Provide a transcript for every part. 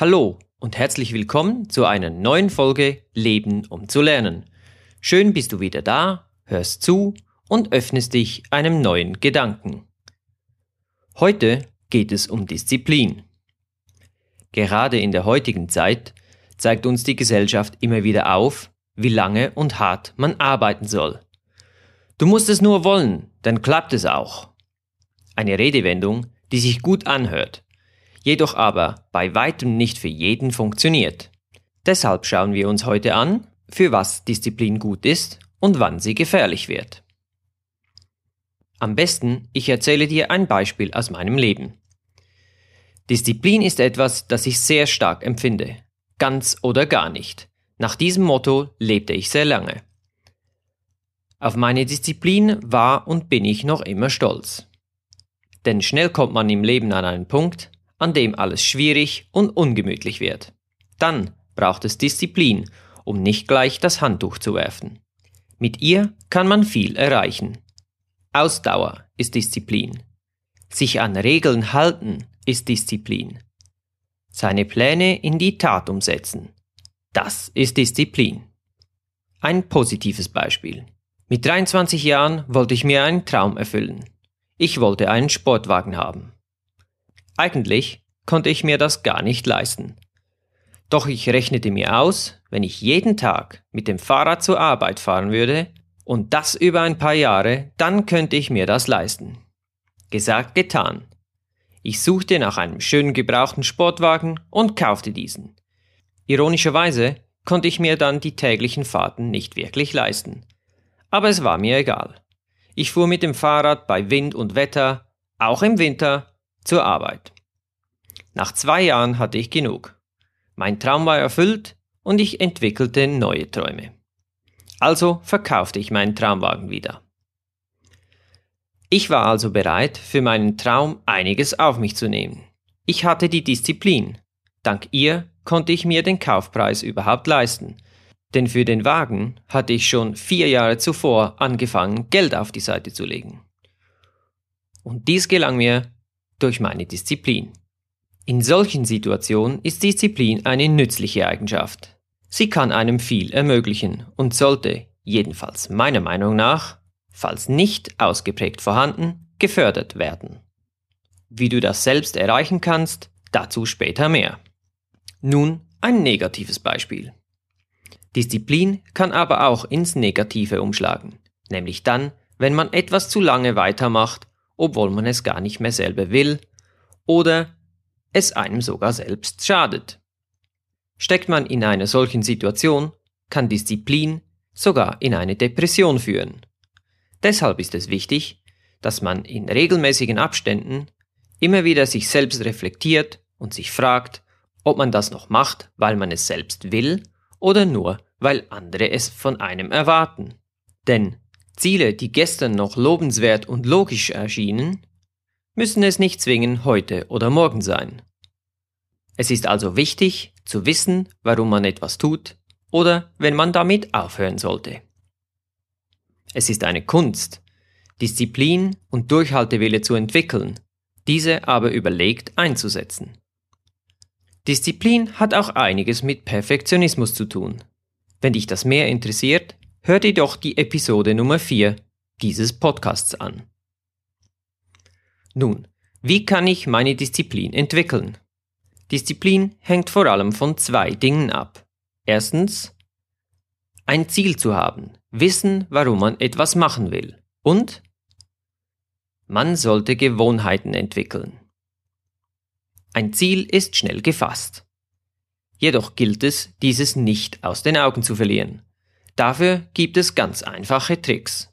Hallo und herzlich willkommen zu einer neuen Folge Leben um zu lernen. Schön bist du wieder da, hörst zu und öffnest dich einem neuen Gedanken. Heute geht es um Disziplin. Gerade in der heutigen Zeit zeigt uns die Gesellschaft immer wieder auf, wie lange und hart man arbeiten soll. Du musst es nur wollen, dann klappt es auch. Eine Redewendung, die sich gut anhört, jedoch aber bei weitem nicht für jeden funktioniert. Deshalb schauen wir uns heute an, für was Disziplin gut ist und wann sie gefährlich wird. Am besten, ich erzähle dir ein Beispiel aus meinem Leben. Disziplin ist etwas, das ich sehr stark empfinde. Ganz oder gar nicht. Nach diesem Motto lebte ich sehr lange. Auf meine Disziplin war und bin ich noch immer stolz. Denn schnell kommt man im Leben an einen Punkt, an dem alles schwierig und ungemütlich wird. Dann braucht es Disziplin, um nicht gleich das Handtuch zu werfen. Mit ihr kann man viel erreichen. Ausdauer ist Disziplin. Sich an Regeln halten ist Disziplin. Seine Pläne in die Tat umsetzen. Das ist Disziplin. Ein positives Beispiel. Mit 23 Jahren wollte ich mir einen Traum erfüllen. Ich wollte einen Sportwagen haben. Eigentlich konnte ich mir das gar nicht leisten. Doch ich rechnete mir aus, wenn ich jeden Tag mit dem Fahrrad zur Arbeit fahren würde, und das über ein paar Jahre, dann könnte ich mir das leisten. Gesagt, getan. Ich suchte nach einem schönen gebrauchten Sportwagen und kaufte diesen. Ironischerweise konnte ich mir dann die täglichen Fahrten nicht wirklich leisten. Aber es war mir egal. Ich fuhr mit dem Fahrrad bei Wind und Wetter, auch im Winter, zur Arbeit. Nach zwei Jahren hatte ich genug. Mein Traum war erfüllt und ich entwickelte neue Träume. Also verkaufte ich meinen Traumwagen wieder. Ich war also bereit, für meinen Traum einiges auf mich zu nehmen. Ich hatte die Disziplin. Dank ihr konnte ich mir den Kaufpreis überhaupt leisten. Denn für den Wagen hatte ich schon vier Jahre zuvor angefangen, Geld auf die Seite zu legen. Und dies gelang mir durch meine Disziplin. In solchen Situationen ist Disziplin eine nützliche Eigenschaft. Sie kann einem viel ermöglichen und sollte, jedenfalls meiner Meinung nach, falls nicht ausgeprägt vorhanden, gefördert werden. Wie du das selbst erreichen kannst, dazu später mehr. Nun ein negatives Beispiel. Disziplin kann aber auch ins Negative umschlagen, nämlich dann, wenn man etwas zu lange weitermacht obwohl man es gar nicht mehr selber will oder es einem sogar selbst schadet. Steckt man in einer solchen Situation, kann Disziplin sogar in eine Depression führen. Deshalb ist es wichtig, dass man in regelmäßigen Abständen immer wieder sich selbst reflektiert und sich fragt, ob man das noch macht, weil man es selbst will oder nur, weil andere es von einem erwarten. Denn Ziele, die gestern noch lobenswert und logisch erschienen, müssen es nicht zwingend heute oder morgen sein. Es ist also wichtig zu wissen, warum man etwas tut oder wenn man damit aufhören sollte. Es ist eine Kunst, Disziplin und Durchhaltewille zu entwickeln, diese aber überlegt einzusetzen. Disziplin hat auch einiges mit Perfektionismus zu tun. Wenn dich das mehr interessiert, hör dir doch die Episode Nummer 4 dieses Podcasts an. Nun, wie kann ich meine Disziplin entwickeln? Disziplin hängt vor allem von zwei Dingen ab. Erstens, ein Ziel zu haben, wissen, warum man etwas machen will. Und man sollte Gewohnheiten entwickeln. Ein Ziel ist schnell gefasst. Jedoch gilt es, dieses nicht aus den Augen zu verlieren. Dafür gibt es ganz einfache Tricks.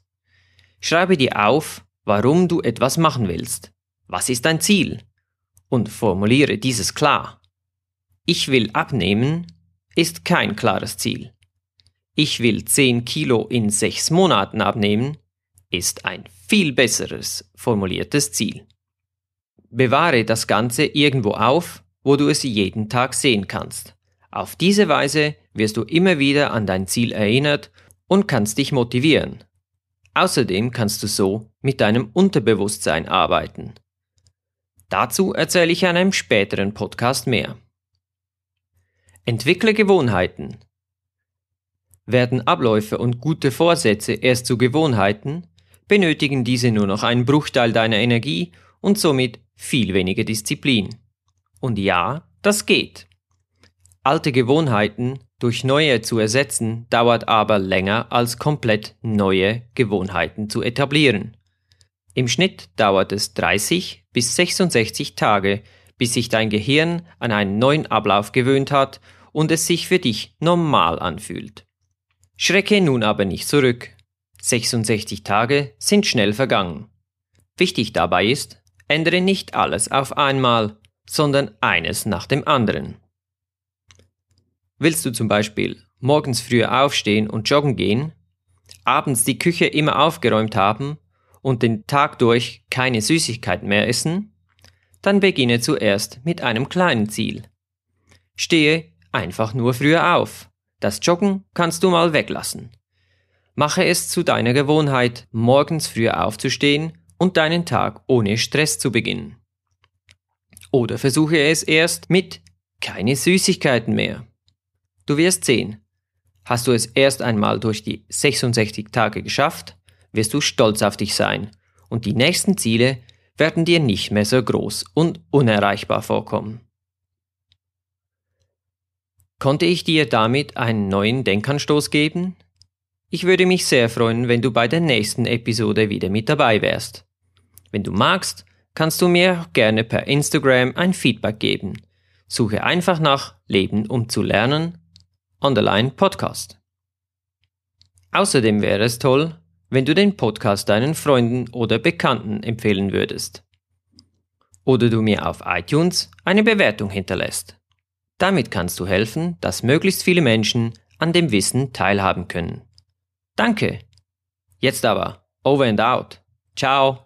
Schreibe dir auf, warum du etwas machen willst. Was ist dein Ziel? Und formuliere dieses klar. Ich will abnehmen ist kein klares Ziel. Ich will 10 Kilo in 6 Monaten abnehmen ist ein viel besseres formuliertes Ziel. Bewahre das Ganze irgendwo auf, wo du es jeden Tag sehen kannst. Auf diese Weise wirst du immer wieder an dein Ziel erinnert und kannst dich motivieren. Außerdem kannst du so mit deinem Unterbewusstsein arbeiten. Dazu erzähle ich in einem späteren Podcast mehr. Entwickle Gewohnheiten. Werden Abläufe und gute Vorsätze erst zu Gewohnheiten, benötigen diese nur noch einen Bruchteil deiner Energie und somit viel weniger Disziplin. Und ja, das geht. Alte Gewohnheiten durch neue zu ersetzen, dauert aber länger als komplett neue Gewohnheiten zu etablieren. Im Schnitt dauert es 30 bis 66 Tage, bis sich dein Gehirn an einen neuen Ablauf gewöhnt hat und es sich für dich normal anfühlt. Schrecke nun aber nicht zurück. 66 Tage sind schnell vergangen. Wichtig dabei ist, ändere nicht alles auf einmal, sondern eines nach dem anderen. Willst du zum Beispiel morgens früher aufstehen und joggen gehen, abends die Küche immer aufgeräumt haben und den Tag durch keine Süßigkeit mehr essen, dann beginne zuerst mit einem kleinen Ziel. Stehe einfach nur früher auf. Das Joggen kannst du mal weglassen. Mache es zu deiner Gewohnheit, morgens früher aufzustehen und deinen Tag ohne Stress zu beginnen. Oder versuche es erst mit keine Süßigkeiten mehr. Du wirst sehen. Hast du es erst einmal durch die 66 Tage geschafft, wirst du stolz auf dich sein und die nächsten Ziele werden dir nicht mehr so groß und unerreichbar vorkommen. Konnte ich dir damit einen neuen Denkanstoß geben? Ich würde mich sehr freuen, wenn du bei der nächsten Episode wieder mit dabei wärst. Wenn du magst, kannst du mir gerne per Instagram ein Feedback geben. Suche einfach nach Leben um zu lernen Underline Podcast. Außerdem wäre es toll, wenn du den Podcast deinen Freunden oder Bekannten empfehlen würdest. Oder du mir auf iTunes eine Bewertung hinterlässt. Damit kannst du helfen, dass möglichst viele Menschen an dem Wissen teilhaben können. Danke. Jetzt aber, over and out. Ciao.